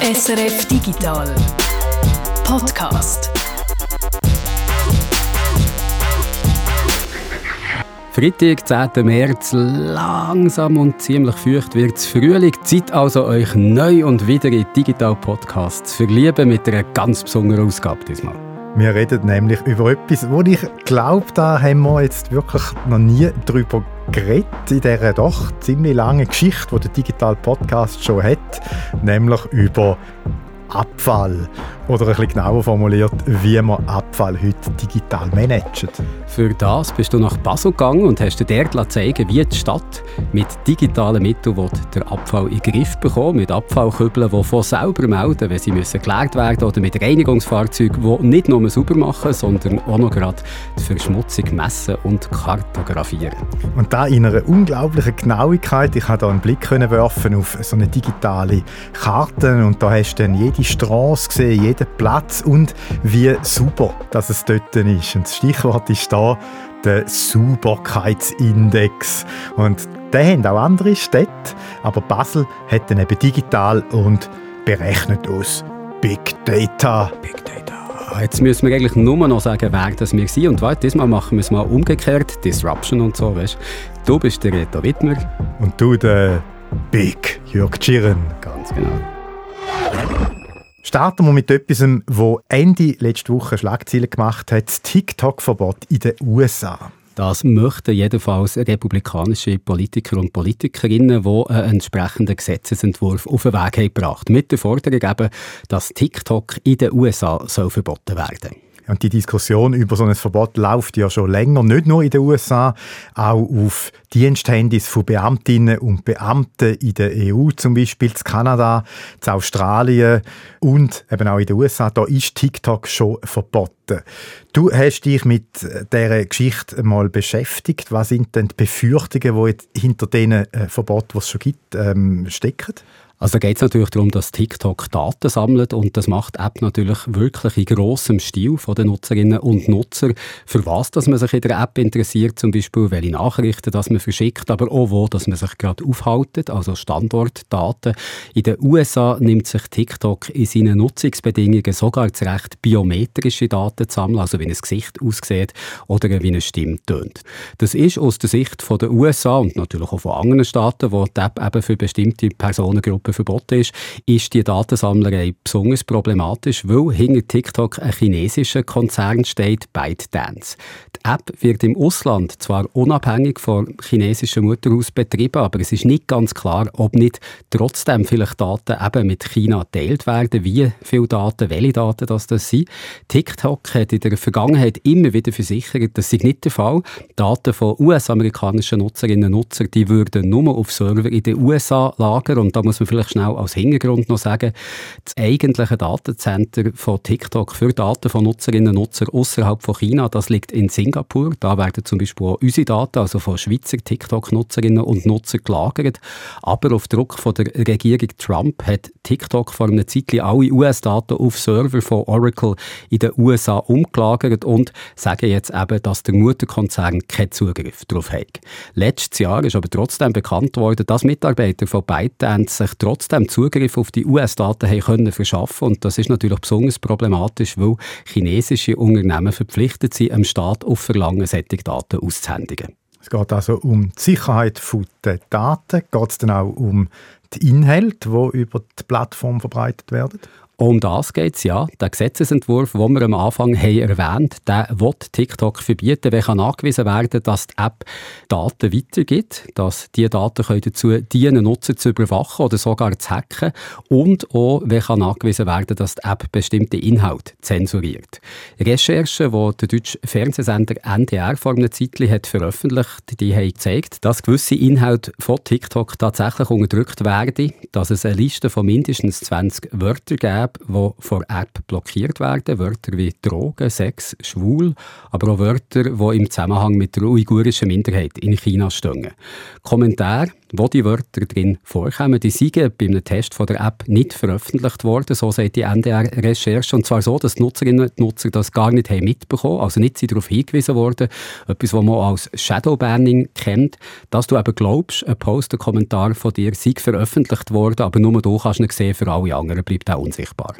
SRF Digital Podcast. Freitag, 10. März, langsam und ziemlich feucht wird es Frühling. Zeit also, euch neu und wieder in Digital Podcasts zu verlieben mit einer ganz besonderen Ausgabe diesmal. Wir reden nämlich über etwas, wo ich glaube, da haben wir jetzt wirklich noch nie drüber geredet in dieser doch ziemlich langen Geschichte, die der Digital Podcast schon hat, nämlich über Abfall. Oder ein bisschen genauer formuliert, wie man Abfall heute digital managt. Für das bist du nach Basel gegangen und hast dir dort zeigen wie die Stadt mit digitalen Mitteln den Abfall in den Griff bekommt. Mit Abfallkübeln, die von selber melden, wenn sie müssen geleert werden oder mit Reinigungsfahrzeugen, die nicht nur sauber machen, sondern auch noch gerade die Verschmutzung messen und kartografieren. Und da in einer unglaublichen Genauigkeit. Ich habe da einen Blick werfen auf so eine digitale Karte und da hast du dann jede Straße gesehen, jeden Platz und wie super dass es dort ist. Und das Stichwort ist da der Sauberkeitsindex. Und den haben auch andere Städte, aber Basel hat den eben digital und berechnet aus Big Data. Big Data. Jetzt müssen wir eigentlich nur noch sagen, wer das wir sind. Und warte, diesmal machen wir es mal umgekehrt. Disruption und so, weißt du? bist der Reto Wittmer. Und du der Big Jörg Gieren. Ganz genau. Starten wir mit etwas, wo Ende letzte Woche Schlagzeilen gemacht hat: das TikTok-Verbot in den USA. Das möchten jedenfalls republikanische Politiker und Politikerinnen, die einen entsprechenden Gesetzesentwurf auf den Weg haben gebracht Mit der Forderung eben, dass TikTok in den USA soll verboten werden soll. Und die Diskussion über so ein Verbot läuft ja schon länger, nicht nur in den USA, auch auf Diensthandys von Beamtinnen und Beamten in der EU, zum Beispiel in Kanada, in Australien und eben auch in den USA. Da ist TikTok schon verboten. Du hast dich mit dieser Geschichte mal beschäftigt. Was sind denn die Befürchtungen, die hinter diesen äh, Verboten, die es schon gibt, ähm, stecken? Also da geht es natürlich darum, dass TikTok Daten sammelt und das macht die App natürlich wirklich in grossem Stil von den Nutzerinnen und Nutzern. Für was dass man sich in der App interessiert, zum Beispiel welche Nachrichten dass man verschickt, aber auch wo dass man sich gerade aufhaltet, also Standortdaten. In den USA nimmt sich TikTok in seinen Nutzungsbedingungen sogar das Recht, biometrische Daten zu sammeln, also wie ein Gesicht aussieht oder wie eine Stimme tönt. Das ist aus der Sicht von den USA und natürlich auch von anderen Staaten, wo die App eben für bestimmte Personengruppen Gruppe verboten ist, ist die Datensammlerei besonders problematisch, weil hinter TikTok ein chinesischer Konzern steht, ByteDance. Die App wird im Ausland zwar unabhängig von chinesischen Mutterhaus betrieben, aber es ist nicht ganz klar, ob nicht trotzdem vielleicht Daten eben mit China geteilt werden, wie viele Daten, welche Daten das, das sind. TikTok hat in der Vergangenheit immer wieder versichert, das sei nicht der Fall. Daten von US-amerikanischen Nutzerinnen und Nutzern, die würden nur auf Server in den USA lagern und da muss man vielleicht vielleicht schnell als Hintergrund noch sagen, das eigentliche Datencenter von TikTok für Daten von Nutzerinnen und Nutzern außerhalb von China, das liegt in Singapur. Da werden zum Beispiel auch unsere Daten, also von Schweizer TikTok-Nutzerinnen und Nutzern gelagert. Aber auf Druck von der Regierung Trump hat TikTok vor einer Zeit alle US-Daten auf Server von Oracle in den USA umgelagert und sagen jetzt eben, dass der Mutterkonzern keinen Zugriff darauf hat. Letztes Jahr ist aber trotzdem bekannt worden, dass Mitarbeiter von ByteDance sich trotzdem Zugriff auf die US-Daten haben können verschaffen und das ist natürlich besonders problematisch, weil chinesische Unternehmen verpflichtet sind, dem Staat auf Verlangen solche Daten auszuhändigen. Es geht also um die Sicherheit der Daten. Geht es dann auch um die Inhalte, die über die Plattform verbreitet werden? Um das geht es, ja. Der Gesetzesentwurf, den wir am Anfang haben erwähnt der will TikTok verbieten, wenn kann nachgewiesen werden dass die App Daten weitergibt, dass diese Daten können dazu dienen, Nutzer zu überwachen oder sogar zu hacken und auch, wenn kann nachgewiesen werden dass die App bestimmte Inhalte zensuriert. Recherchen, die der deutsche Fernsehsender NDR vor einer Zeit hat veröffentlicht die haben gezeigt, dass gewisse Inhalte von TikTok tatsächlich unterdrückt werden, dass es eine Liste von mindestens 20 Wörtern gibt, WhatsApp, die vor App blockiert werden. Wörter wie Drogen, Sex, Schwul, aber auch Wörter, die im Zusammenhang mit der uigurischen Minderheit in China stehen. Kommentare wo die Wörter drin vorkommen, die sind bei einem Test von der App nicht veröffentlicht worden, so sagt die NDR-Recherche. Und zwar so, dass die Nutzerinnen und Nutzer das gar nicht haben mitbekommen also nicht darauf hingewiesen worden, etwas, was man als Shadowbanning kennt, dass du eben glaubst, ein Post, ein Kommentar von dir sei veröffentlicht worden, aber nur du kannst ihn sehen, für alle anderen bleibt auch unsichtbar.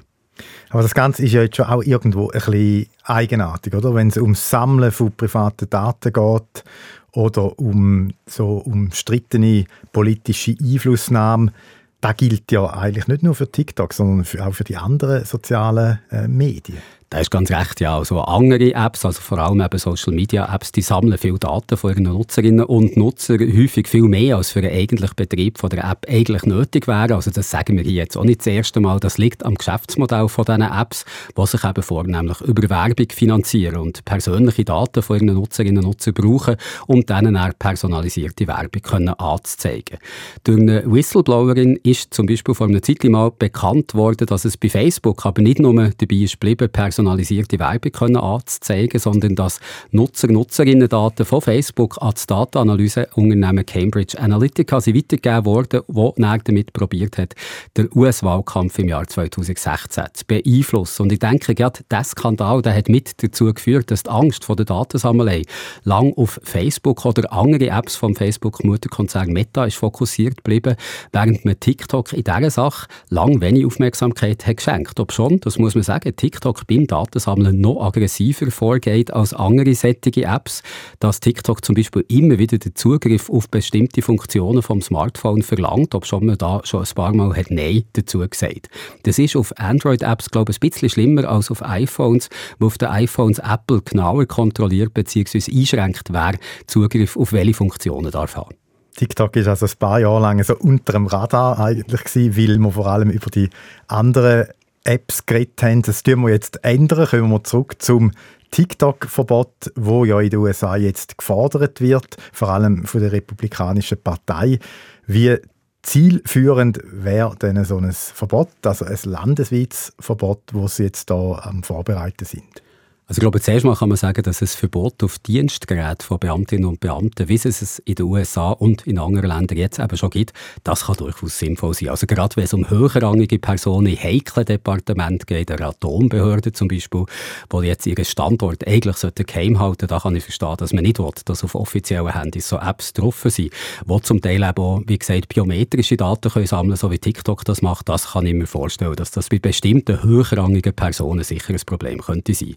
Aber das Ganze ist ja jetzt schon auch irgendwo ein bisschen eigenartig, oder? Wenn es ums Sammeln von privaten Daten geht oder um so umstrittene politische Einflussnahme, das gilt ja eigentlich nicht nur für TikTok, sondern auch für die anderen sozialen äh, Medien. Das ist ganz recht, ja. Also andere Apps, also vor allem eben Social Media Apps, die sammeln viel Daten von ihren Nutzerinnen und Nutzern, häufig viel mehr, als für einen eigentlichen Betrieb von der App eigentlich nötig wäre. Also das sagen wir hier jetzt auch nicht das erste Mal. Das liegt am Geschäftsmodell von diesen Apps, die sich eben vornehmlich über Werbung finanzieren und persönliche Daten von ihren Nutzerinnen und Nutzern brauchen, um denen eine personalisierte Werbung können anzuzeigen. Durch eine Whistleblowerin ist zum Beispiel vor einer Zeit mal bekannt worden, dass es bei Facebook aber nicht nur dabei ist geblieben, personalisierte Werbung können anzuzeigen, sondern dass Nutzer, Nutzerinnen-Daten von Facebook an das Datenanalyseunternehmen Cambridge Analytica sind weitergegeben wurden, wo damit probiert hat, den US-Wahlkampf im Jahr 2016 zu beeinflussen. Und ich denke, gerade dieser Skandal der hat mit dazu geführt, dass die Angst vor der Datensammelei lang auf Facebook oder andere Apps vom Facebook-Mutterkonzern Meta ist fokussiert geblieben, während man TikTok in dieser Sache lang wenig Aufmerksamkeit hat geschenkt. Ob schon, das muss man sagen, TikTok beim Datensammeln noch aggressiver vorgeht als andere sättige Apps, dass TikTok zum Beispiel immer wieder den Zugriff auf bestimmte Funktionen vom Smartphone verlangt, ob schon man da schon ein paar Mal hat Nein dazu gesagt. Das ist auf Android-Apps, glaube ich, ein bisschen schlimmer als auf iPhones, wo auf den iPhones Apple genauer kontrolliert bzw. einschränkt, wer Zugriff auf welche Funktionen darf haben. TikTok ist also ein paar Jahre lang so unter dem Radar eigentlich gewesen, weil man vor allem über die anderen Apps geredet haben. Das tun wir jetzt ändern. Kommen wir zurück zum TikTok-Verbot, wo ja in den USA jetzt gefordert wird, vor allem von der Republikanischen Partei. Wie zielführend wäre denn so ein Verbot, also ein landesweites Verbot, wo sie jetzt da am Vorbereiten sind? Also ich glaube, zuerst mal kann man sagen, dass es Verbot auf Dienstgeräte von Beamtinnen und Beamten, wie es es in den USA und in anderen Ländern jetzt eben schon gibt, das kann durchaus sinnvoll sein. Also gerade wenn es um höherrangige Personen in heiklen Departementen geht, der Atombehörde zum Beispiel, wo jetzt ihren Standort eigentlich geheim halten da kann ich verstehen, dass man nicht will, dass auf offiziellen Handys so Apps drauf sind, die zum Teil eben auch, wie gesagt, biometrische Daten können sammeln so wie TikTok das macht. Das kann ich mir vorstellen, dass das bei bestimmten höherrangigen Personen sicher ein Problem könnte sein.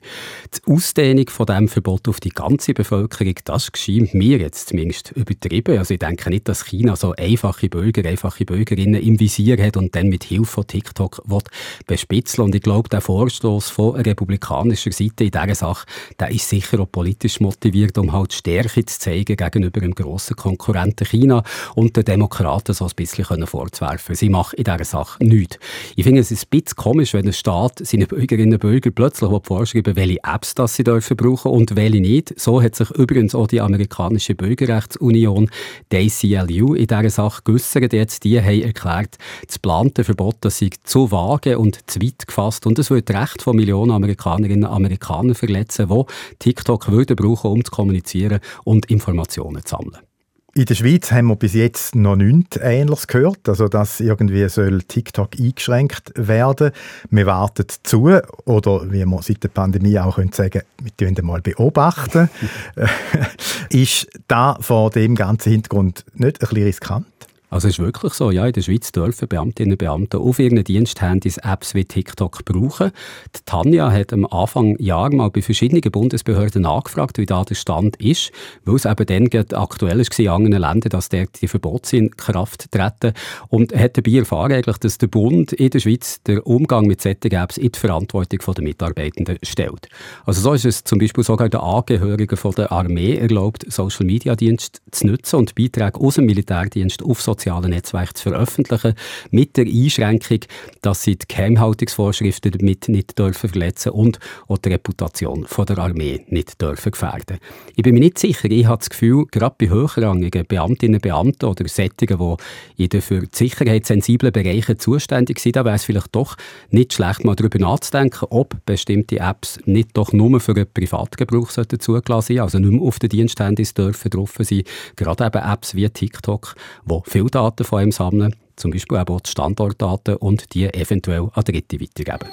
Die Ausdehnung von diesem Verbot auf die ganze Bevölkerung, das geschieht mir jetzt zumindest übertrieben. Also ich denke nicht, dass China so einfache Bürger, einfache Bürgerinnen im Visier hat und dann mit Hilfe von TikTok will bespitzeln. Und ich glaube, der Vorstoß von republikanischer Seite in dieser Sache, der ist sicher auch politisch motiviert, um halt Stärke zu zeigen gegenüber dem grossen Konkurrenten China und den Demokraten so ein bisschen vorzuwerfen. Sie machen in dieser Sache nichts. Ich finde es ist ein bisschen komisch, wenn ein Staat seinen Bürgerinnen und Bürgern plötzlich vorschreiben welche Apps das sie dürfen brauchen und welche nicht. So hat sich übrigens auch die amerikanische Bürgerrechtsunion, die ACLU, in dieser Sache geäussert. Jetzt die haben erklärt, das geplante Verbot das sei zu vage und zu weit gefasst und es würde Recht von Millionen Amerikanerinnen und Amerikanern verletzen, die TikTok würden brauchen, um zu kommunizieren und Informationen zu sammeln. In der Schweiz haben wir bis jetzt noch nichts Ähnliches gehört, also dass irgendwie soll TikTok eingeschränkt werden. Wir warten zu, oder wie man seit der Pandemie auch können sagen, wir können mal beobachten. ist da vor dem ganzen Hintergrund nicht ein bisschen riskant? Also es ist wirklich so, ja, in der Schweiz dürfen Beamtinnen und Beamte auf ihren Diensthandys Apps wie TikTok brauchen. Die Tanja hat am Anfang Jahr mal bei verschiedenen Bundesbehörden nachgefragt, wie da der Stand ist, weil es eben dann aktuell war in anderen Ländern, dass dort die Verbote in Kraft treten. Und hat dabei erfahren, eigentlich, dass der Bund in der Schweiz den Umgang mit solchen Apps in die Verantwortung der Mitarbeitenden stellt. Also so ist es zum Beispiel sogar den Angehörigen der Armee erlaubt, Social-Media-Dienste zu nutzen und Beiträge aus dem Militärdienst auf soziale sozialen Netzwerken zu veröffentlichen, mit der Einschränkung, dass sie die Geheimhaltungsvorschriften damit nicht dürfen verletzen und auch die Reputation von der Armee nicht dürfen gefährden. Ich bin mir nicht sicher, ich habe das Gefühl, gerade bei hochrangigen Beamtinnen und Beamten oder Sättigen, die in den für die Sicherheit sensiblen Bereichen zuständig sind, da wäre es vielleicht doch nicht schlecht, mal darüber nachzudenken, ob bestimmte Apps nicht doch nur für einen Privatgebrauch zugelassen sein also nicht mehr auf den Diensthandys dürfen drauf sein. Gerade eben Apps wie TikTok, die viele Daten von einem sammeln, zum Beispiel auch die Standortdaten und die eventuell an Dritte weitergeben.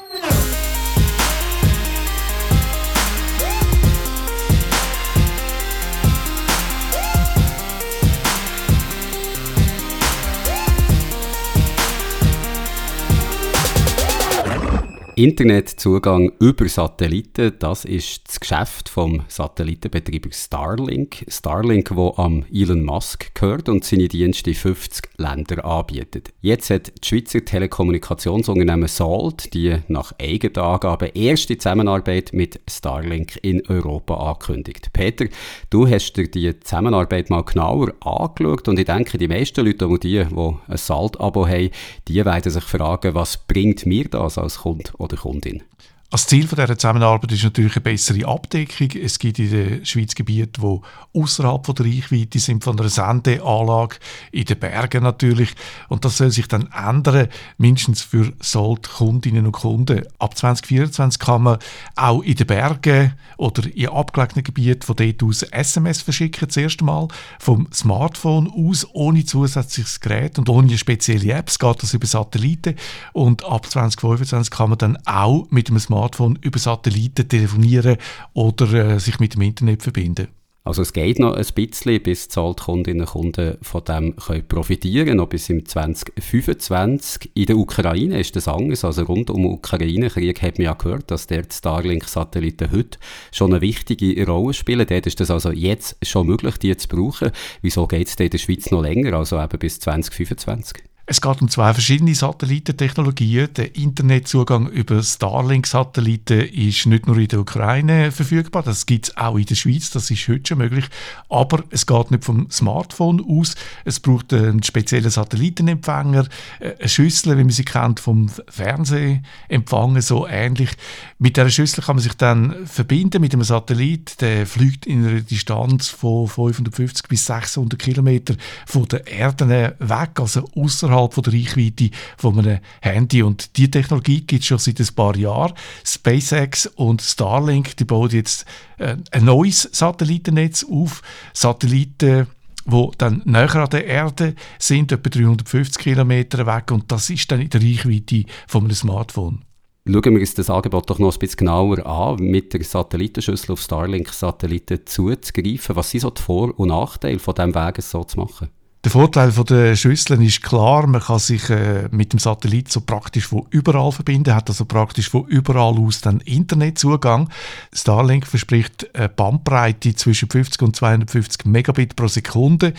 Internetzugang über Satelliten, das ist das Geschäft vom Satellitenbetreiber Starlink. Starlink, wo am Elon Musk gehört und seine Dienste in 50 Ländern anbietet. Jetzt hat das Schweizer Telekommunikationsunternehmen Salt die nach eigenen Angaben erste Zusammenarbeit mit Starlink in Europa angekündigt. Peter, du hast dir die Zusammenarbeit mal genauer angeschaut und ich denke, die meisten Leute, die, die ein Salt-Abo haben, die werden sich fragen, was bringt mir das als Kunde oder Kundin? Als Ziel von dieser Zusammenarbeit ist natürlich eine bessere Abdeckung. Es gibt in der Schweiz Gebiete, die außerhalb der Reichweite sind von einer Sendeanlage, in den Bergen natürlich. Und das soll sich dann ändern, mindestens für Sold-Kundinnen und Kunden. Ab 2024 kann man auch in den Bergen oder in abgelegenen Gebieten von dort aus SMS verschicken, zuerst einmal vom Smartphone aus, ohne zusätzliches Gerät und ohne spezielle Apps, geht das über Satelliten. Und ab 2025 kann man dann auch mit einem Smartphone Smartphone über Satelliten telefonieren oder äh, sich mit dem Internet verbinden. Also es geht noch ein bisschen, bis die Kundinnen und Kunden von dem können profitieren noch bis im 2025. In der Ukraine ist das anders, also rund um den Ukraine-Krieg hat man ja gehört, dass der Starlink-Satelliten heute schon eine wichtige Rolle spielen. Dort ist es also jetzt schon möglich, die zu brauchen. Wieso geht es in der Schweiz noch länger, also eben bis 2025? Es geht um zwei verschiedene Satellitentechnologien. Der Internetzugang über Starlink-Satelliten ist nicht nur in der Ukraine verfügbar, das gibt es auch in der Schweiz, das ist heute schon möglich. Aber es geht nicht vom Smartphone aus. Es braucht einen speziellen Satellitenempfänger, äh, eine Schüssel, wie man sie kennt, vom Fernsehempfangen, so ähnlich. Mit dieser Schüssel kann man sich dann verbinden mit einem Satellit, der fliegt in einer Distanz von 550 bis 600 Kilometer von der Erde weg, also außerhalb außerhalb von der Reichweite von einem Handy. Und die Technologie gibt es schon seit ein paar Jahren. SpaceX und Starlink, die bauen jetzt äh, ein neues Satellitennetz auf. Satelliten wo dann näher an der Erde sind, etwa 350 Kilometer weg und das ist dann in der Reichweite von einem Smartphone. Schauen wir uns das Angebot doch noch ein bisschen genauer an, mit der Satellitenschüssel auf Starlink-Satelliten zuzugreifen. Was sind so die Vor- und Nachteile von diesem Weg, es so zu machen? Der Vorteil von der Schüsseln ist klar, man kann sich äh, mit dem Satellit so praktisch von überall verbinden, hat also praktisch von überall aus dann Internetzugang. Starlink verspricht eine Bandbreite zwischen 50 und 250 Megabit pro Sekunde.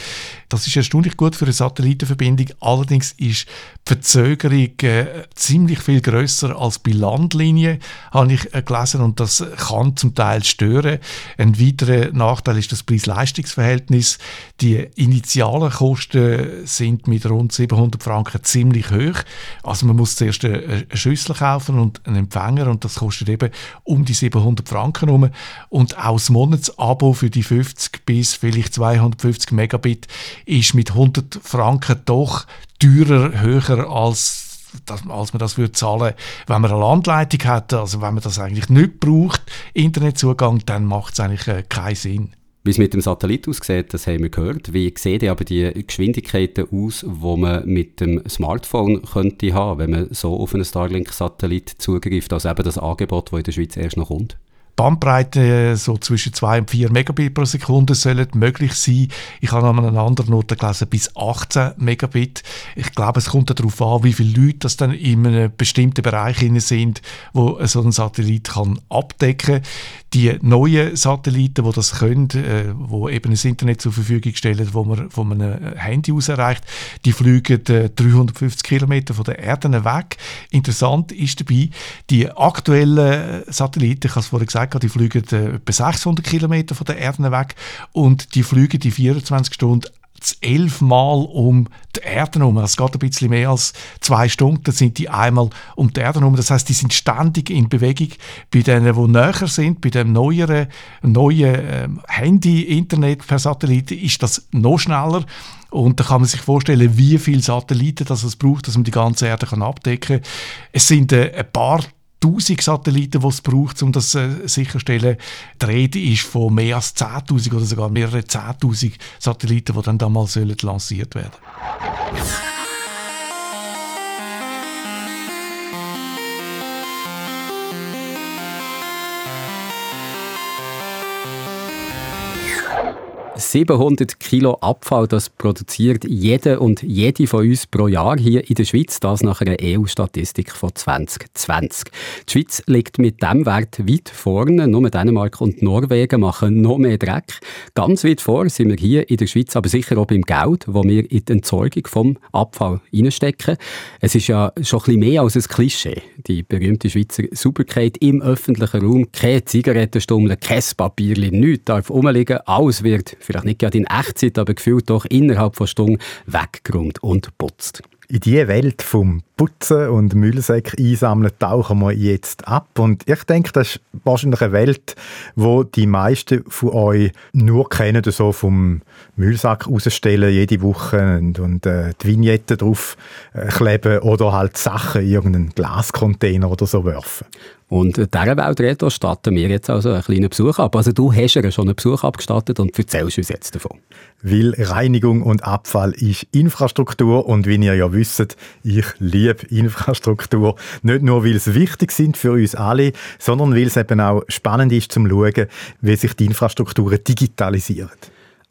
Das ist erstaunlich gut für eine Satellitenverbindung. Allerdings ist die Verzögerung äh, ziemlich viel größer als bei Landlinien, habe ich äh, gelesen, und das kann zum Teil stören. Ein weiterer Nachteil ist das Preis-Leistungs-Verhältnis. Die initialen Kosten Kosten sind mit rund 700 Franken ziemlich hoch. Also man muss zuerst eine Schüssel kaufen und einen Empfänger und das kostet eben um die 700 Franken herum. Und auch das Monatsabo für die 50 bis vielleicht 250 Megabit ist mit 100 Franken doch teurer, höher als als man das würde zahlen, wenn man eine Landleitung hat, also wenn man das eigentlich nicht braucht, Internetzugang, dann macht es eigentlich äh, keinen Sinn. Wie es mit dem Satellit aussieht, das haben wir gehört. Wie sehen aber die Geschwindigkeiten aus, die man mit dem Smartphone könnte haben, wenn man so auf einen Starlink-Satellit zugreift, also eben das Angebot, das in der Schweiz erst noch kommt? Bandbreite so zwischen 2 und 4 Megabit pro Sekunde sollen möglich sein. Ich habe an einer anderen Note gelesen, bis 18 Megabit. Ich glaube, es kommt darauf an, wie viele Leute das dann in einem bestimmten Bereich sind, wo so ein Satellit kann abdecken kann. Die neuen Satelliten, die das können, äh, wo eben ein Internet zur Verfügung stellen, wo man von einem Handy aus erreicht, die fliegen äh, 350 Kilometer von der Erde weg. Interessant ist dabei, die aktuellen Satelliten, ich habe es vorhin gesagt, die fliegen äh, etwa 600 Kilometer von der Erde weg und die fliegen die 24 Stunden elfmal um die Erde herum. Es geht ein bisschen mehr als zwei Stunden, sind die einmal um die Erde herum. Das heißt, die sind ständig in Bewegung. Bei denen, die näher sind, bei dem neueren, neuen ähm, Handy, Internet per Satellit, ist das noch schneller. Und da kann man sich vorstellen, wie viele Satelliten das es braucht, dass man die ganze Erde kann abdecken kann. Es sind äh, ein paar tausend Satelliten, die es braucht, um das äh, sicherzustellen. Die Rede ist von mehr als 10.000 oder sogar mehrere 10.000 Satelliten, die dann damals lanciert werden sollen. 700 Kilo Abfall, das produziert jede und jede von uns pro Jahr hier in der Schweiz, das nach einer EU-Statistik von 2020. Die Schweiz liegt mit dem Wert weit vorne, nur Dänemark und Norwegen machen noch mehr Dreck. Ganz weit vor sind wir hier in der Schweiz, aber sicher auch beim Geld, wo wir in die Entsorgung vom Abfall reinstecken. Es ist ja schon ein bisschen mehr als ein Klischee. Die berühmte Schweizer Sauberkeit im öffentlichen Raum, keine Zigarettenstummel, kein Papierchen, nichts darf rumliegen, alles wird vielleicht nicht gerade in Echtzeit, aber gefühlt doch innerhalb von Stunden weggeräumt und putzt. In diese Welt vom Putzen und Müllsäcke einsammeln tauchen wir jetzt ab. Und ich denke, das ist wahrscheinlich eine Welt, wo die meisten von euch nur kennen, so vom Müllsack rausstellen jede Woche und, und äh, die Vignetten drauf äh, kleben oder halt Sachen in irgendeinen Glascontainer oder so werfen. Und dieser Weltreto statten wir jetzt also einen kleinen Besuch ab. Also du hast ja schon einen Besuch abgestattet und erzählst uns jetzt davon. Weil Reinigung und Abfall ist Infrastruktur und wie ihr ja wisst, ich liebe Infrastruktur. Nicht nur, weil es wichtig sind für uns alle, sondern weil es eben auch spannend ist zum schauen, wie sich die Infrastrukturen digitalisieren.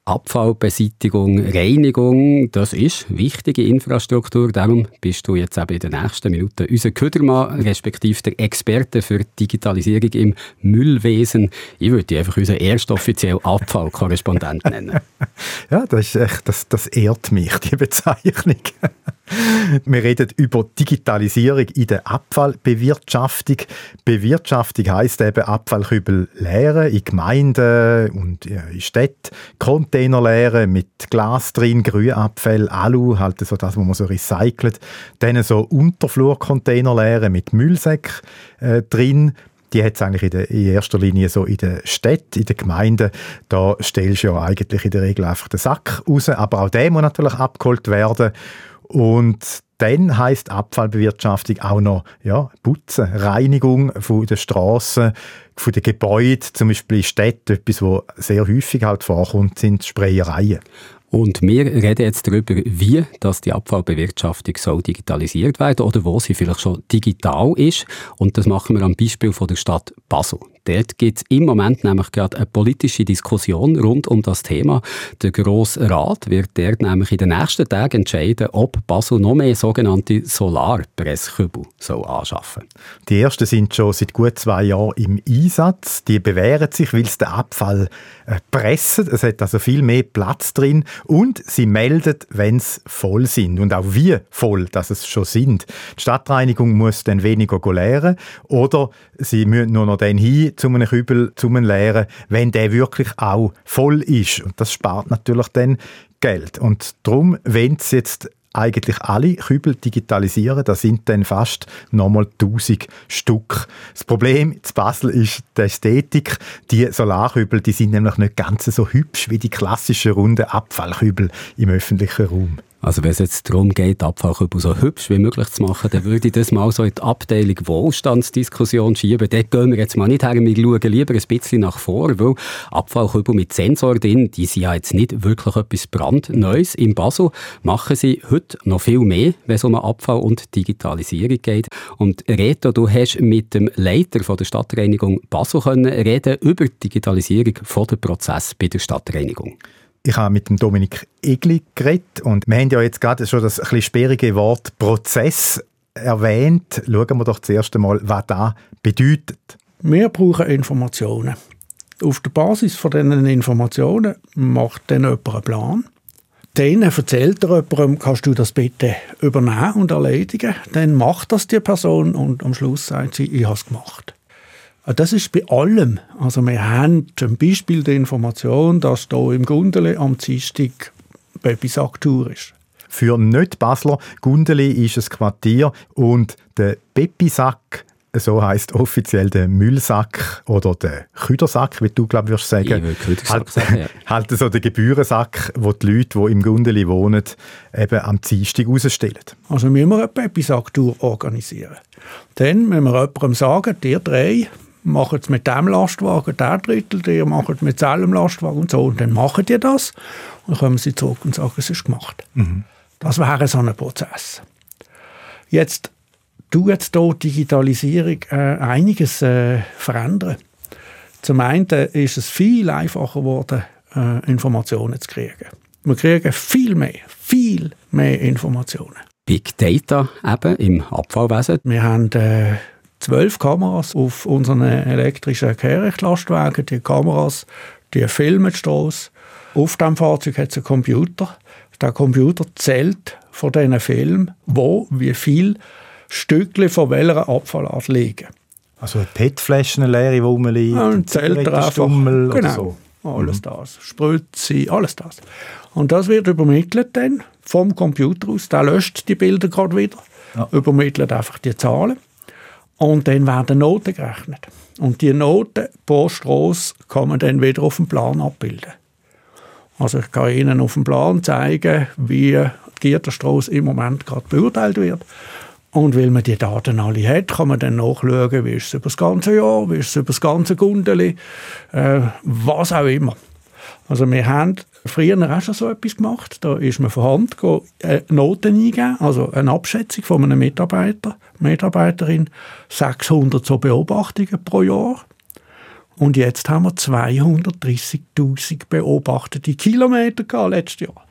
Abfallbeseitigung, Reinigung, das ist wichtige Infrastruktur. Darum bist du jetzt eben in den nächsten Minuten unser Ködermann, respektive der Experte für Digitalisierung im Müllwesen. Ich würde dich einfach unseren ersten offiziellen Abfallkorrespondent nennen. ja, das, ist echt, das, das ehrt mich, die Bezeichnung. Wir reden über Digitalisierung in der Abfallbewirtschaftung. Bewirtschaftung heisst eben Abfallkübel leeren in Gemeinden und in Städten, Container leeren mit Glas drin, Grünabfall, Alu, halt so das, was man so recycelt. Dann so Unterflurcontainer leeren mit Müllsäck äh, drin die hat es eigentlich in, der, in, erster Linie so in der Stadt, in den Gemeinden. Da stellst du ja eigentlich in der Regel einfach den Sack raus, aber auch der muss natürlich abgeholt werden. Und dann heißt Abfallbewirtschaftung auch noch ja, Putzen, Reinigung von der Straßen, von den Gebäuden, zum Beispiel in Städten, etwas, was sehr häufig halt vorkommt, sind Sprayereien. Und wir reden jetzt darüber, wie dass die Abfallbewirtschaftung soll digitalisiert werden oder wo sie vielleicht schon digital ist. Und das machen wir am Beispiel von der Stadt Basel. Dort gibt es im Moment nämlich gerade eine politische Diskussion rund um das Thema. Der Grosse Rat wird dort nämlich in den nächsten Tagen entscheiden, ob Basel noch mehr sogenannte Solarpresskübel soll anschaffen Die ersten sind schon seit gut zwei Jahren im Einsatz. Die bewähren sich, weil sie den Abfall äh, pressen. Es hat also viel mehr Platz drin und sie melden, wenn sie voll sind und auch wie voll dass es schon sind. Die Stadtreinigung muss dann weniger leeren oder sie müssen nur noch dann hin zu einem Kübel zum Leeren, wenn der wirklich auch voll ist. Und das spart natürlich dann Geld. Und darum, wenn es jetzt eigentlich alle Kübel digitalisieren. Das sind dann fast nochmal 1000 Stück. Das Problem in Basel ist die Ästhetik. Die Solarkübel, die sind nämlich nicht ganz so hübsch wie die klassischen runden Abfallkübel im öffentlichen Raum. Also wenn es jetzt darum geht, Abfallkübel so hübsch wie möglich zu machen, dann würde ich das mal so in die Abteilung Wohlstandsdiskussion schieben. Dort gehen wir jetzt mal nicht her, wir schauen lieber ein bisschen nach vor, weil Abfallkübel mit Sensor drin, die sind ja jetzt nicht wirklich etwas brandneues. In Basel machen sie heute noch viel mehr, wenn es um Abfall und Digitalisierung geht. Und Reto, du hast mit dem Leiter von der Stadtreinigung Basel können reden über die Digitalisierung von der Prozess bei der Stadtreinigung. Ich habe mit dem Dominik Egli geredet und wir haben ja jetzt gerade schon das ein sperrige Wort Prozess erwähnt. Schauen wir doch zuerst einmal, was das bedeutet. Wir brauchen Informationen. Auf der Basis von diesen Informationen macht dann jemand einen Plan. Dann erzählt er jemandem, kannst du das bitte übernehmen und erledigen. Dann macht das die Person und am Schluss sagt sie, ich habe es gemacht. Ah, das ist bei allem. Also wir haben zum Beispiel die Information, dass hier im Gundele am Dienstag Bepisack-Tour ist. Für Nicht-Basler, Gundeli ist ein Quartier und der Bepisack so heißt offiziell der Müllsack oder der Küdersack, wie du glaube wirst sagen. Ich halt, sagen, ja. halt so der Gebührensack, wo die Leute, die im Gundeli wohnen, eben am Dienstag rausstellen. Also müssen wir eine Bepisack-Tour organisieren. Dann müssen wir jemandem sagen, die drei machen es mit dem Lastwagen, der Drittel, die machen es mit diesem Lastwagen und so. Und dann machen die das und dann kommen sie zurück und sagen, es ist gemacht. Mhm. Das wäre so ein Prozess. Jetzt tut jetzt hier Digitalisierung äh, einiges äh, verändern. Zum einen ist es viel einfacher geworden, äh, Informationen zu kriegen. Wir kriegen viel mehr, viel mehr Informationen. Big Data eben im Abfallwesen. Wir haben äh, zwölf Kameras auf unseren elektrischen Kehrichtlastwagen. Die Kameras die filmen die Strasse. Auf dem Fahrzeug hat es einen Computer. Der Computer zählt von diesen Filmen, wo, wie viel Stückchen von welcher Abfallart liegen. Also PET-Flaschen leere, die rumliegen, ein einfach, genau, so. alles mhm. das, Spritze, alles das. Und das wird übermittelt dann vom Computer aus, der löscht die Bilder gerade wieder, ja. übermittelt einfach die Zahlen und dann werden Noten gerechnet. Und die Noten pro Strasse kann man dann wieder auf dem Plan abbilden. Also ich kann Ihnen auf dem Plan zeigen, wie die Gitterstrasse im Moment gerade beurteilt wird. Und weil man die Daten alle hat, kann man dann nachschauen, wie ist es über das ganze Jahr, wie ist es über das ganze Gundeli, äh, was auch immer. Also wir haben früher auch schon so etwas gemacht. Da ist man von Hand äh, Noten eingeben, also eine Abschätzung von einem Mitarbeiter, Mitarbeiterin, 600 so Beobachtungen pro Jahr. Und jetzt haben wir 230.000 beobachtete Kilometer gehabt letztes Jahr.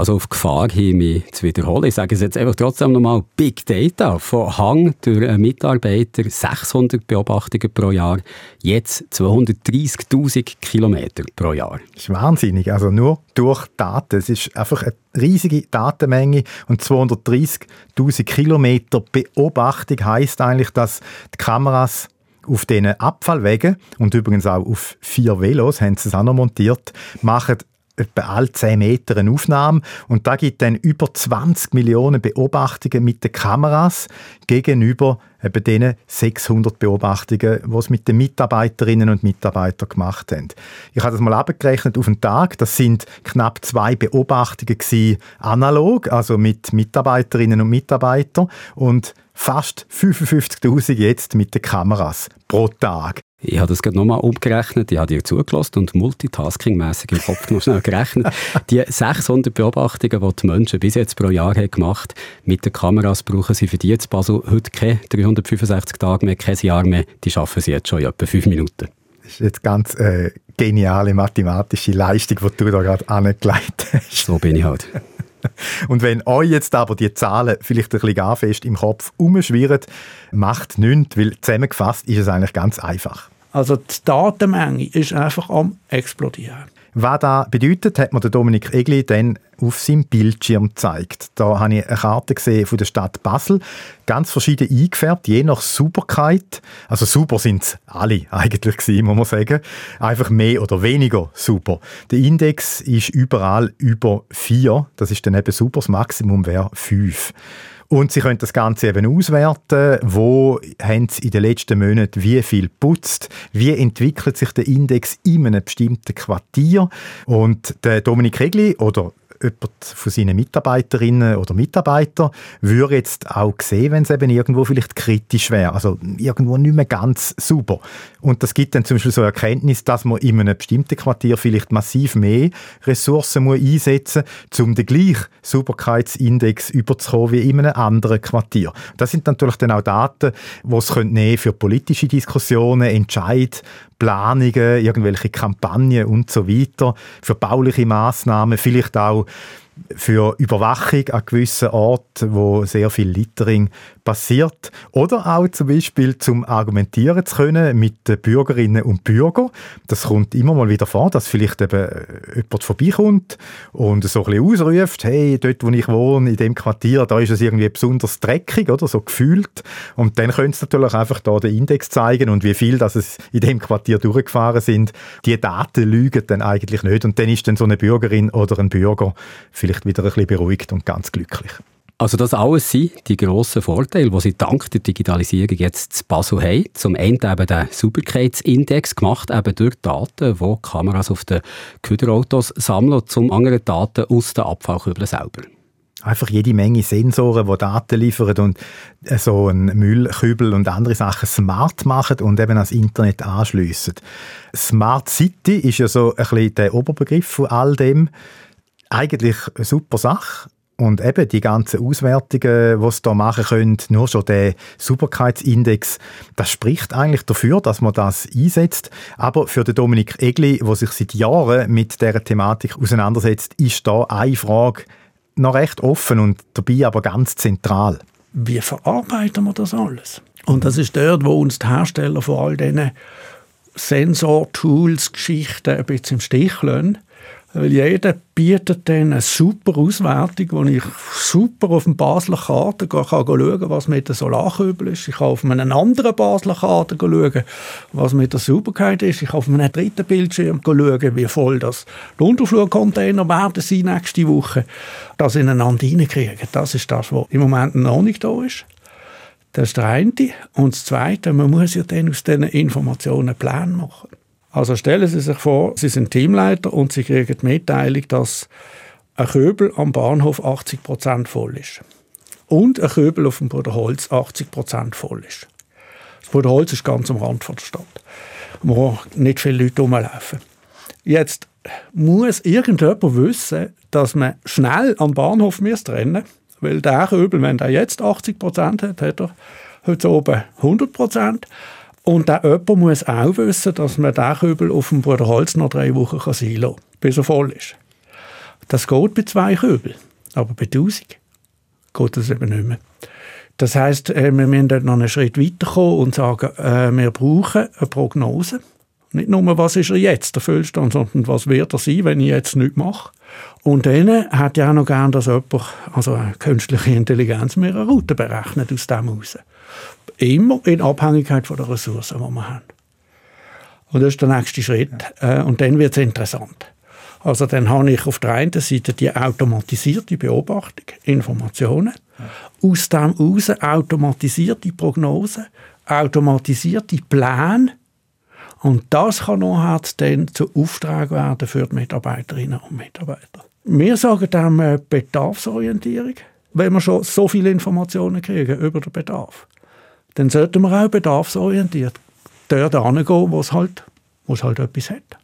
Also auf Gefahr hin, mich zu wiederholen. Ich sage es jetzt einfach trotzdem nochmal. Big Data. Von Hang durch einen Mitarbeiter 600 Beobachtungen pro Jahr. Jetzt 230.000 Kilometer pro Jahr. Das ist wahnsinnig. Also nur durch Daten. Es ist einfach eine riesige Datenmenge und 230.000 Kilometer Beobachtung heißt eigentlich, dass die Kameras auf diesen Abfallwegen und übrigens auch auf vier Velos, haben sie es auch noch montiert, machen etwa alle 10 Meter eine Aufnahme und da gibt dann über 20 Millionen Beobachtungen mit den Kameras gegenüber eben diesen 600 Beobachtungen, die es mit den Mitarbeiterinnen und Mitarbeitern gemacht haben. Ich habe das mal abgerechnet auf den Tag. Das sind knapp zwei Beobachtungen gewesen, analog, also mit Mitarbeiterinnen und Mitarbeitern und fast 55.000 jetzt mit den Kameras pro Tag. Ich habe das gerade nochmal umgerechnet, ich habe dir zugelassen und multitasking-mässig im Kopf noch schnell gerechnet. Die 600 Beobachtungen, die die Menschen bis jetzt pro Jahr haben gemacht mit den Kameras brauchen sie für die jetzt Basel heute keine 365 Tage mehr, kein Jahr mehr, die schaffen sie jetzt schon in etwa 5 Minuten. Das ist jetzt ganz äh, geniale mathematische Leistung, die du da gerade angelegt hast. So bin ich halt. Und wenn euch jetzt aber die Zahlen vielleicht ein bisschen fest im Kopf umschwirren, macht nichts, weil zusammengefasst ist es eigentlich ganz einfach. Also die Datenmenge ist einfach am explodieren. Was das bedeutet, hat mir Dominik Egli dann auf seinem Bildschirm gezeigt. Da habe ich eine Karte gesehen von der Stadt Basel, ganz verschieden eingefärbt, je nach Sauberkeit. Also super sind es alle eigentlich gewesen, muss man sagen. Einfach mehr oder weniger super. Der Index ist überall über 4. Das ist dann eben super, das Maximum wäre 5. Und Sie können das Ganze eben auswerten. Wo haben Sie in den letzten Monaten wie viel putzt? Wie entwickelt sich der Index in einem bestimmten Quartier? Und der Dominik Regli oder jemand von seinen Mitarbeiterinnen oder Mitarbeitern würde jetzt auch sehen, wenn es eben irgendwo vielleicht kritisch wäre, also irgendwo nicht mehr ganz super. Und das gibt dann zum Beispiel so Erkenntnis, dass man in einem bestimmten Quartier vielleicht massiv mehr Ressourcen muss einsetzen muss, um den gleichen Sauberkeitsindex überzukommen wie in einem anderen Quartier. Das sind natürlich dann auch Daten, die es für politische Diskussionen, Entscheid, Planungen, irgendwelche Kampagnen und so weiter, für bauliche Maßnahmen, vielleicht auch für Überwachung an gewissen Orten, wo sehr viel Littering passiert. Oder auch zum Beispiel zum Argumentieren zu können mit den Bürgerinnen und Bürgern. Das kommt immer mal wieder vor, dass vielleicht eben äh, jemand vorbeikommt und so ein bisschen ausruft, hey, dort, wo ich wohne, in dem Quartier, da ist es irgendwie besonders dreckig, oder so gefühlt. Und dann können sie natürlich einfach da den Index zeigen und wie viel, dass es in dem Quartier durchgefahren sind. Die Daten lügen dann eigentlich nicht. Und dann ist dann so eine Bürgerin oder ein Bürger vielleicht vielleicht wieder ein bisschen beruhigt und ganz glücklich. Also das alles sind die grossen Vorteile, die sie dank der Digitalisierung jetzt zu Basel haben. Zum einen eben den Sauberkeitsindex, gemacht eben durch Daten, die Kameras auf den Köderautos sammeln, zum anderen Daten aus den Abfallkübeln selber einfach jede Menge Sensoren, die Daten liefern und äh, so einen Müllkübel und andere Sachen smart machen und eben ans Internet anschliessen. Smart City ist ja so ein bisschen der Oberbegriff von all dem. Eigentlich eine super Sache. Und eben die ganzen Auswertungen, die sie da machen können, nur schon der Sauberkeitsindex, das spricht eigentlich dafür, dass man das einsetzt. Aber für den Dominik Egli, der sich seit Jahren mit dieser Thematik auseinandersetzt, ist da eine Frage noch recht offen und dabei aber ganz zentral. Wie verarbeiten wir das alles? Und das ist dort, wo uns die Hersteller vor all diesen Sensor-Tools, Geschichten ein bisschen im Stich lassen. Weil jeder bietet dann eine super Auswertung, wo ich super auf dem Basler Karte kann schauen was mit der Solarkübel ist. Ich kann auf einer anderen Basler Karte schauen, was mit der Sauberkeit ist. Ich kann auf einem dritten Bildschirm schauen, wie voll das die Unterflurcontainer werden sein nächste Woche. Das ineinander hineinkriegen, das ist das, was im Moment noch nicht da ist. Das ist der eine. Und das Zweite, man muss ja dann aus diesen Informationen Pläne machen. Also stellen Sie sich vor, Sie sind Teamleiter und Sie kriegen die Mitteilung, dass ein Köbel am Bahnhof 80% voll ist. Und ein Köbel auf dem Bruderholz 80% voll ist. Das Bruderholz ist ganz am Rand der Stadt, wo nicht viele Leute rumlaufen. Jetzt muss irgendjemand wissen, dass man schnell am Bahnhof trennen muss, weil der Köbel, wenn er jetzt 80% hat, hat er heute oben 100%. Und der jemand muss auch wissen, dass man den Kübel auf dem Bruderholz noch drei Wochen sein kann, bis er voll ist. Das geht bei zwei Kübeln, aber bei 1000 geht das eben nicht mehr. Das heisst, äh, wir müssen dort noch einen Schritt weiterkommen und sagen, äh, wir brauchen eine Prognose. Nicht nur, was ist er jetzt, der Füllstand, sondern was wird er sein, wenn ich jetzt nichts mache. Und dann hat ja auch noch gern, dass jemand, also eine künstliche Intelligenz, mir eine Route berechnet aus dem heraus. Immer in Abhängigkeit von der Ressourcen, die wir haben. Und das ist der nächste Schritt. Äh, und dann wird es interessant. Also dann habe ich auf der einen Seite die automatisierte Beobachtung, Informationen, aus dem heraus automatisierte Prognosen, automatisierte Pläne und das kann nachher dann zu Auftrag werden für die Mitarbeiterinnen und Mitarbeiter. Wir sagen dem äh, Bedarfsorientierung, wenn wir schon so viele Informationen kriegen über den Bedarf dann sollten wir auch bedarfsorientiert dort hingehen, wo es halt, halt etwas hat.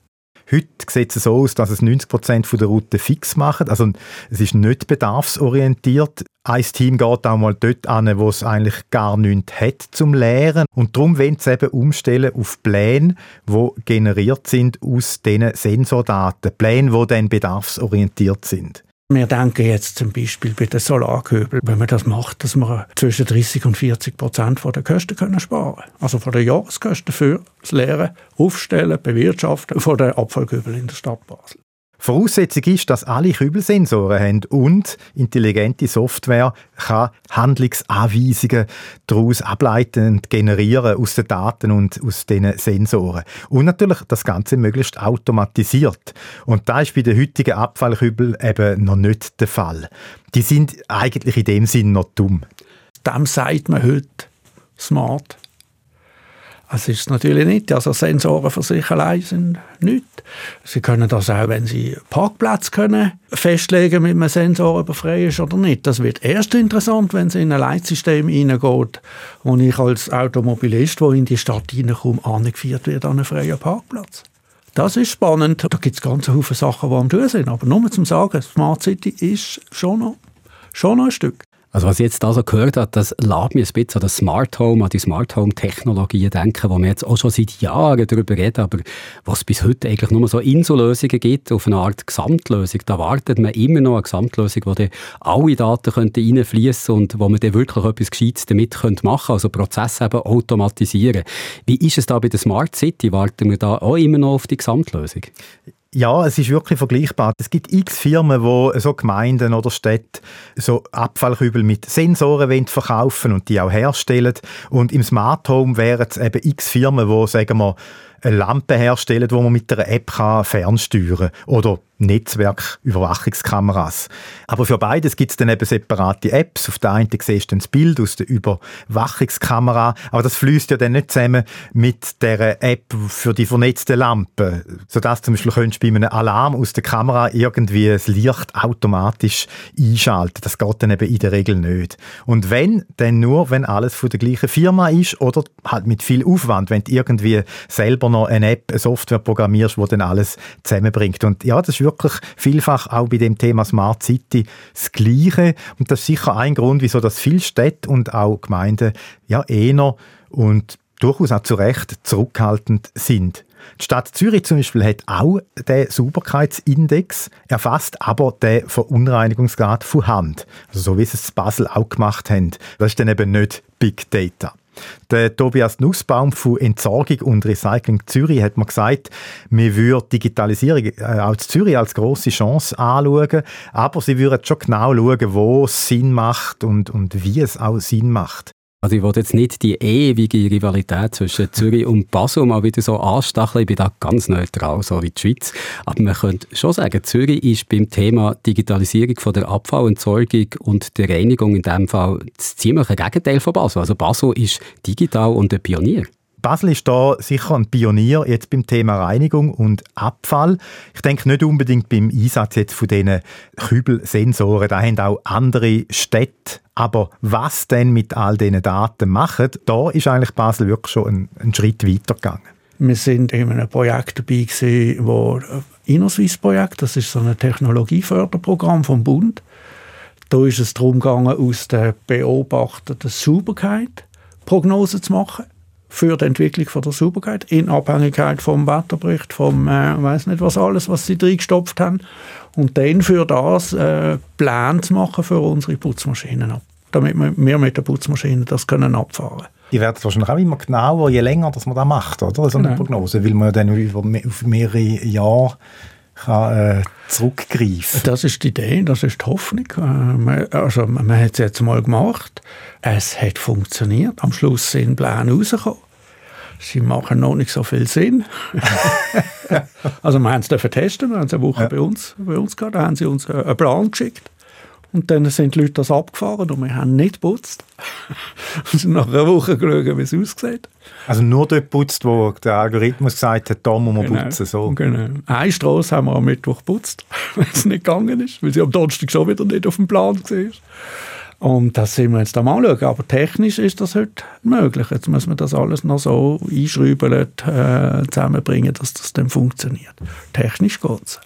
Heute sieht es so aus, dass es 90 Prozent der Route fix macht. Also es ist nicht bedarfsorientiert. Ein Team geht auch mal dort an, wo es eigentlich gar nichts hat zum Lehren. Und darum wollen sie eben umstellen auf Pläne, die generiert sind aus diesen Sensordaten. Pläne, die dann bedarfsorientiert sind. Wir denken jetzt zum Beispiel bei den Solarkübeln, wenn man das macht, dass wir zwischen 30 und 40 Prozent von den Kosten können sparen Also von den Jahreskosten für das Lehren, Aufstellen, Bewirtschaften von den Abfallkübeln in der Stadt Basel. Voraussetzung ist, dass alle Kübelsensoren haben und intelligente Software kann Handlungsanweisungen daraus ableiten und generieren aus den Daten und aus den Sensoren. Und natürlich das Ganze möglichst automatisiert. Und da ist bei den heutigen Abfallkübeln eben noch nicht der Fall. Die sind eigentlich in dem Sinn noch dumm. Dem sagt man heute smart es ist natürlich nicht. Also Sensoren für sich allein sind nichts. Sie können das auch, wenn Sie Parkplatz können festlegen mit einem Sensor, ob er frei ist oder nicht. Das wird erst interessant, wenn Sie in ein Leitsystem hineingeht, wo ich als Automobilist, wo in die Stadt hineinkomme, angeführt wird an einen freien Parkplatz. Das ist spannend. Da gibt es ganz viele Sachen, die am tun sind. Aber nur zum Sagen, Smart City ist schon noch, schon noch ein Stück. Also was ich jetzt also gehört habe, das lässt mich ein bisschen an das Smart Home, an die Smart Home Technologien denken, wo wir jetzt auch schon seit Jahren darüber reden, aber was bis heute eigentlich nur so Insellösungen gibt, auf eine Art Gesamtlösung. Da wartet man immer noch eine Gesamtlösung, wo dann alle Daten reinfließen und wo man dann wirklich etwas Gescheites damit machen könnte, also Prozesse eben automatisieren. Wie ist es da bei der Smart City? Warten wir da auch immer noch auf die Gesamtlösung? Ja, es ist wirklich vergleichbar. Es gibt x Firmen, wo so Gemeinden oder Städte so Abfallkübel mit Sensoren verkaufen und die auch herstellen. Und im Smart Home wären es eben x Firmen, wo sagen wir eine Lampe herstellen, die man mit einer App fernsteuern kann. Oder Netzwerküberwachungskameras. Aber für beides gibt es dann eben separate Apps. Auf der einen siehst du das Bild aus der Überwachungskamera, aber das fließt ja dann nicht zusammen mit der App für die vernetzte Lampe, sodass zum Beispiel könntest du bei einem Alarm aus der Kamera irgendwie das Licht automatisch einschalten. Das geht dann eben in der Regel nicht. Und wenn, dann nur, wenn alles von der gleichen Firma ist oder halt mit viel Aufwand, wenn du irgendwie selber noch eine App, eine Software programmierst, wo dann alles zusammenbringt. Und ja, das ist wirklich vielfach auch bei dem Thema Smart City das Gleiche. Und das ist sicher ein Grund, wieso das viele Städte und auch Gemeinden ja eher und durchaus auch zu Recht zurückhaltend sind. Die Stadt Zürich zum Beispiel hat auch den Sauberkeitsindex, erfasst aber den Verunreinigungsgrad von Hand. Also so wie sie es in Basel auch gemacht haben. Das ist dann eben nicht Big Data. Der Tobias Nussbaum von Entsorgung und Recycling Zürich hat mir gesagt, wir würden Digitalisierung äh, auch Zürich als große Chance anschauen, aber sie würden schon genau schauen, wo es Sinn macht und, und wie es auch Sinn macht. Also ich wollte jetzt nicht die ewige Rivalität zwischen Zürich und Basel mal wieder so anstacheln. Ich bin da ganz neutral, so wie die Schweiz. Aber man könnte schon sagen, Zürich ist beim Thema Digitalisierung von der Abfallentsorgung und der Reinigung in dem Fall das ziemliche Gegenteil von Basel. Also Basel ist digital und ein Pionier. Basel ist da sicher ein Pionier jetzt beim Thema Reinigung und Abfall. Ich denke nicht unbedingt beim Einsatz jetzt von diesen Kübelsensoren. Da haben auch andere Städte. Aber was denn mit all diesen Daten machen, da ist eigentlich Basel wirklich schon einen, einen Schritt weiter gegangen. Wir sind in einem Projekt dabei gewesen, wo Innoswiss-Projekt, das ist so ein Technologieförderprogramm vom Bund. Da ist es darum gegangen, aus der beobachteten Sauberkeit Prognosen zu machen für die Entwicklung von der Sauberkeit in Abhängigkeit vom Wetterbericht, vom äh, weiß nicht was alles, was sie reingestopft haben und dann für das äh, Pläne zu machen für unsere Putzmaschinen, damit wir mit der Putzmaschine das können abfahren. Die werden wahrscheinlich auch immer genauer, je länger dass man das macht, oder? So eine genau. Prognose, weil man dann über auf mehrere Jahre kann, äh, zurückgreifen Das ist die Idee, das ist die Hoffnung. Äh, man, also man hat es jetzt mal gemacht, es hat funktioniert, am Schluss sind Pläne rausgekommen sie machen noch nicht so viel Sinn. also wir haben es testen, wir haben es eine Woche ja. bei, uns, bei uns gehabt, da haben sie uns einen Plan geschickt. Und dann sind die Leute das abgefahren und wir haben nicht geputzt. und sind nach einer Woche geschaut, wie es aussieht. Also nur dort putzt, wo der Algorithmus gesagt hat, da muss man genau, putzen. So. Genau. Eine Straße haben wir am Mittwoch geputzt, weil es nicht gegangen ist, weil sie am Donnerstag schon wieder nicht auf dem Plan war. Und das sind wir jetzt am anschauen. Aber technisch ist das heute möglich. Jetzt muss man das alles noch so einschreiben, äh, zusammenbringen, dass das dann funktioniert. Technisch geht es.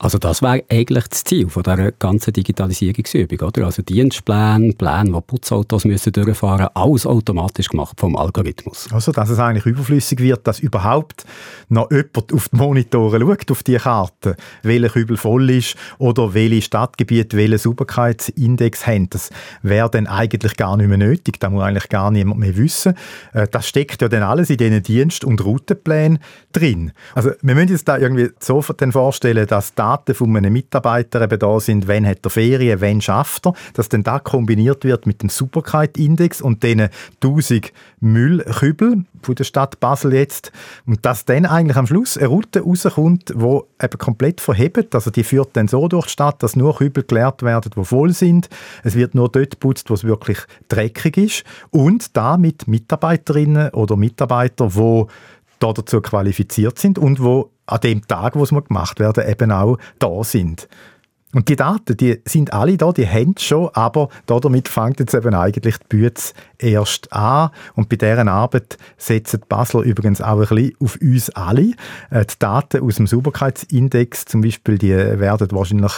Also das wäre eigentlich das Ziel von dieser ganzen Digitalisierungsübung, oder? Also Dienstpläne, Pläne, die Putzautos müssen durchfahren, alles automatisch gemacht vom Algorithmus. Also, dass es eigentlich überflüssig wird, dass überhaupt noch jemand auf die Monitore schaut, auf die Karte, welcher Kübel voll ist oder welche Stadtgebiete welchen Sauberkeitsindex haben. Das wäre dann eigentlich gar nicht mehr nötig. Da muss eigentlich gar niemand mehr wissen. Äh, das steckt ja dann alles in diesen Dienst- und Routenplänen drin. Also, wir müssen uns da irgendwie so vorstellen, dass da Daten von einem Mitarbeiter eben da sind, wann hat er Ferien, wann schafft er, dass dann da kombiniert wird mit dem Superkeit-Index und den 1000 Müllkübel von der Stadt Basel jetzt. Und dass dann eigentlich am Schluss eine Route rauskommt, die eben komplett verhebt, also die führt dann so durch die Stadt, dass nur Kübel geleert werden, die voll sind. Es wird nur dort geputzt, wo es wirklich dreckig ist. Und da mit Mitarbeiterinnen oder Mitarbeitern, die dazu qualifiziert sind und wo an dem Tag, wo es mal gemacht werden, eben auch da sind. Und die Daten, die sind alle da, die haben schon, aber damit fängt jetzt eben eigentlich die Bütze erst an. Und bei deren Arbeit setzen die Basler übrigens auch ein bisschen auf uns alle. Äh, die Daten aus dem Sauberkeitsindex zum Beispiel, die werden wahrscheinlich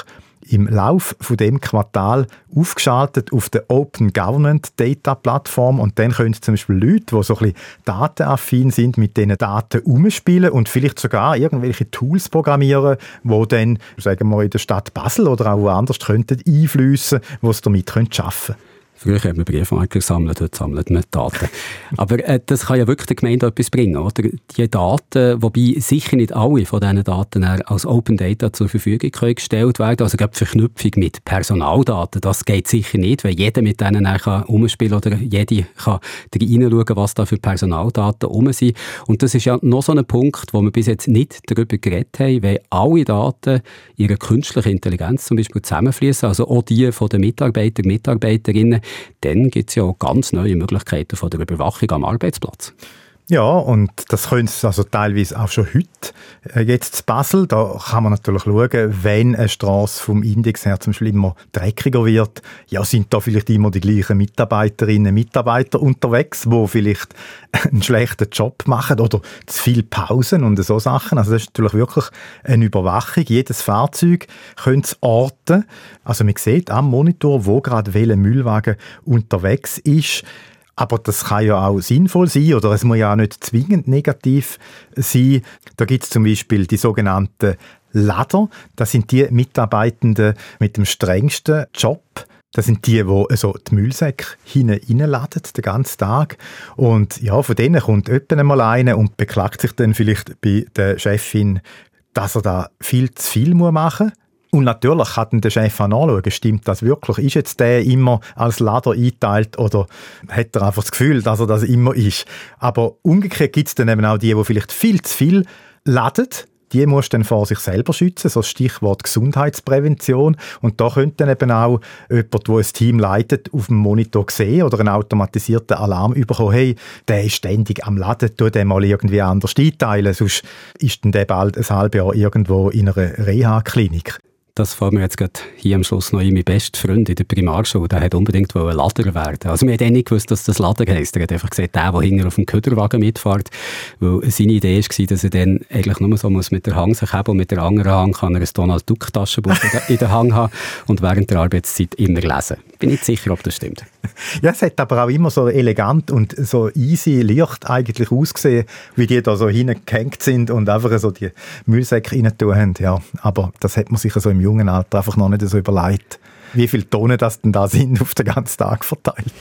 im Lauf von dem Quartal aufgeschaltet auf der Open Government Data Plattform und dann können zum Beispiel Leute, die so ein bisschen datenaffin sind, mit diesen Daten umspielen und vielleicht sogar irgendwelche Tools programmieren, wo dann, sagen wir in der Stadt Basel oder auch woanders könnten einflüssen, wo sie damit arbeiten können. Früher haben wir Briefmarken gesammelt, heute sammelt man Daten. Aber äh, das kann ja wirklich der Gemeinde etwas bringen, oder? Die Daten, wobei sicher nicht alle von diesen Daten als Open Data zur Verfügung gestellt werden Also gerade Verknüpfung mit Personaldaten, das geht sicher nicht, weil jeder mit denen kann umspielen oder jede kann reinschauen, was da für Personaldaten rum sind. Und das ist ja noch so ein Punkt, wo wir bis jetzt nicht darüber geredet haben, weil alle Daten ihre künstliche Intelligenz zum Beispiel zusammenfließen, also auch die von den Mitarbeitern, Mitarbeiterinnen, dann gibt es ja auch ganz neue Möglichkeiten von der Überwachung am Arbeitsplatz. Ja, und das können sie also teilweise auch schon heute. Äh, jetzt zu Basel, da kann man natürlich schauen, wenn eine Straße vom Index her zum Beispiel immer dreckiger wird, ja, sind da vielleicht immer die gleichen Mitarbeiterinnen und Mitarbeiter unterwegs, wo vielleicht einen schlechten Job machen oder zu viel Pausen und so Sachen. Also das ist natürlich wirklich eine Überwachung. Jedes Fahrzeug könnte orten. Also man sieht am Monitor, wo gerade welcher Müllwagen unterwegs ist. Aber das kann ja auch sinnvoll sein oder es muss ja auch nicht zwingend negativ sein. Da gibt es zum Beispiel die sogenannten Lader. Das sind die Mitarbeitenden mit dem strengsten Job. Das sind die, die also die Müllsäcke hineinladen, den ganzen Tag. Und ja, von denen kommt jemand einmal einer und beklagt sich dann vielleicht bei der Chefin, dass er da viel zu viel machen muss. Und natürlich kann der Chef auch nachschauen, stimmt das wirklich? Ist jetzt der immer als Lader eingeteilt oder hat er einfach das Gefühl, dass er das immer ist? Aber umgekehrt gibt es dann eben auch die, die vielleicht viel zu viel laden, die muss dann vor sich selber schützen, so das Stichwort Gesundheitsprävention. Und da könnte dann eben auch jemand, der ein Team leitet, auf dem Monitor sehen oder einen automatisierten Alarm bekommen, hey, der ist ständig am Laden, tu den mal irgendwie anders einteilen, sonst ist dann der bald ein halbes Jahr irgendwo in einer Reha-Klinik. Das fällt mir jetzt gerade hier am Schluss noch in mein bester Freund in der Primarschule. Der hat unbedingt ein Lader werden. Also wir haben nicht gewusst, dass das Lader heisst. Er hat einfach gesagt, der, der hinten auf dem Köderwagen mitfährt. Weil seine Idee war, dass er dann eigentlich nur so muss mit der Hang sich haben und mit der anderen Hand kann er ein Donald Duck Taschenbuch in der Hang haben und während der Arbeitszeit immer lesen. Bin nicht sicher, ob das stimmt. Ja, es hat aber auch immer so elegant und so easy, leicht eigentlich ausgesehen, wie die da so hingehängt sind und einfach so die Müllsäcke rein haben. Ja, aber das hat man sich so im jungen Alter einfach noch nicht so überlegt, wie viele Tonnen das denn da sind auf den ganzen Tag verteilt.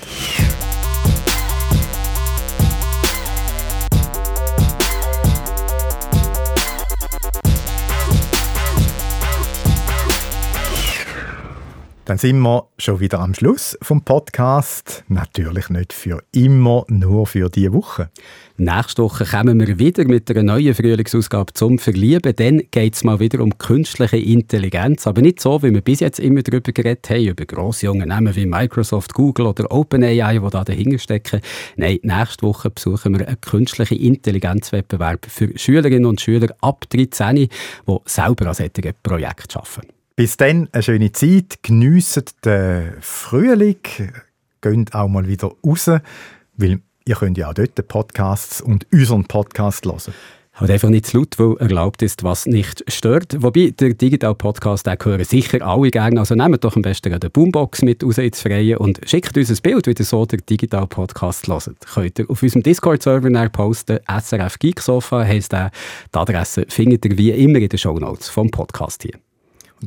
Dann sind wir schon wieder am Schluss vom Podcast. Natürlich nicht für immer, nur für diese Woche. Nächste Woche kommen wir wieder mit einer neuen Frühlingsausgabe zum Verlieben. Dann geht es mal wieder um künstliche Intelligenz. Aber nicht so, wie wir bis jetzt immer darüber geredet haben, über grosse Unternehmen wie Microsoft, Google oder OpenAI, die da dahinter stecken. Nein, nächste Woche besuchen wir einen künstlichen Intelligenzwettbewerb für Schülerinnen und Schüler ab 13, die selber an solchen Projekten arbeiten. Bis dann eine schöne Zeit, geniessen den Frühling, geht auch mal wieder raus, weil ihr könnt ja auch dort Podcasts und unseren Podcast hören. Halt einfach nicht zu laut, weil erlaubt ist, was nicht stört. Wobei, der Digital-Podcast, den hören sicher alle gerne. Also nehmt doch am besten eine Boombox mit raus ins Freie und schickt uns ein Bild, wie ihr so der Digital-Podcast hört. Könnt ihr auf unserem Discord-Server posten, SRF Geeksofa heisst der. Die Adresse findet ihr wie immer in den Shownotes vom Podcast hier.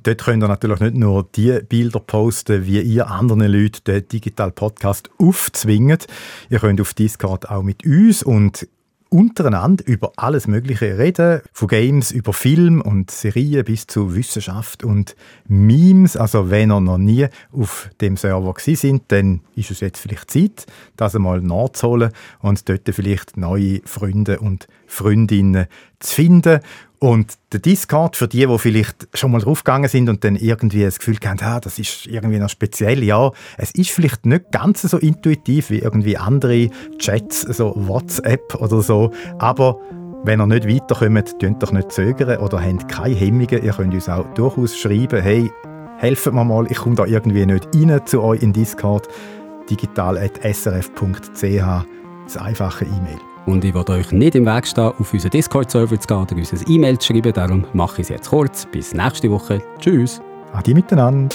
Dort könnt ihr natürlich nicht nur die Bilder posten, wie ihr anderen Leuten den Digital Podcast aufzwingt. Ihr könnt auf Discord auch mit uns und untereinander über alles Mögliche reden. Von Games über Film und Serien bis zu Wissenschaft und Memes. Also wenn ihr noch nie auf dem Server gewesen sind, dann ist es jetzt vielleicht Zeit, das einmal nachzuholen und dort vielleicht neue Freunde und Freundinnen zu finden. Und der Discord, für die, die vielleicht schon mal draufgegangen sind und dann irgendwie das Gefühl haben, ah, das ist irgendwie noch speziell, ja, es ist vielleicht nicht ganz so intuitiv wie irgendwie andere Chats, so WhatsApp oder so, aber wenn ihr nicht weiterkommt, könnt doch nicht zögern oder habt keine Hemmungen. Ihr könnt uns auch durchaus schreiben, hey, helft mir mal, ich komme da irgendwie nicht rein zu euch in Discord. digital.srf.ch, das einfache E-Mail. Und ich will euch nicht im Weg stehen, auf unseren Discord-Server zu gehen oder uns ein E-Mail zu schreiben. Darum mache ich es jetzt kurz. Bis nächste Woche. Tschüss. Adi miteinander.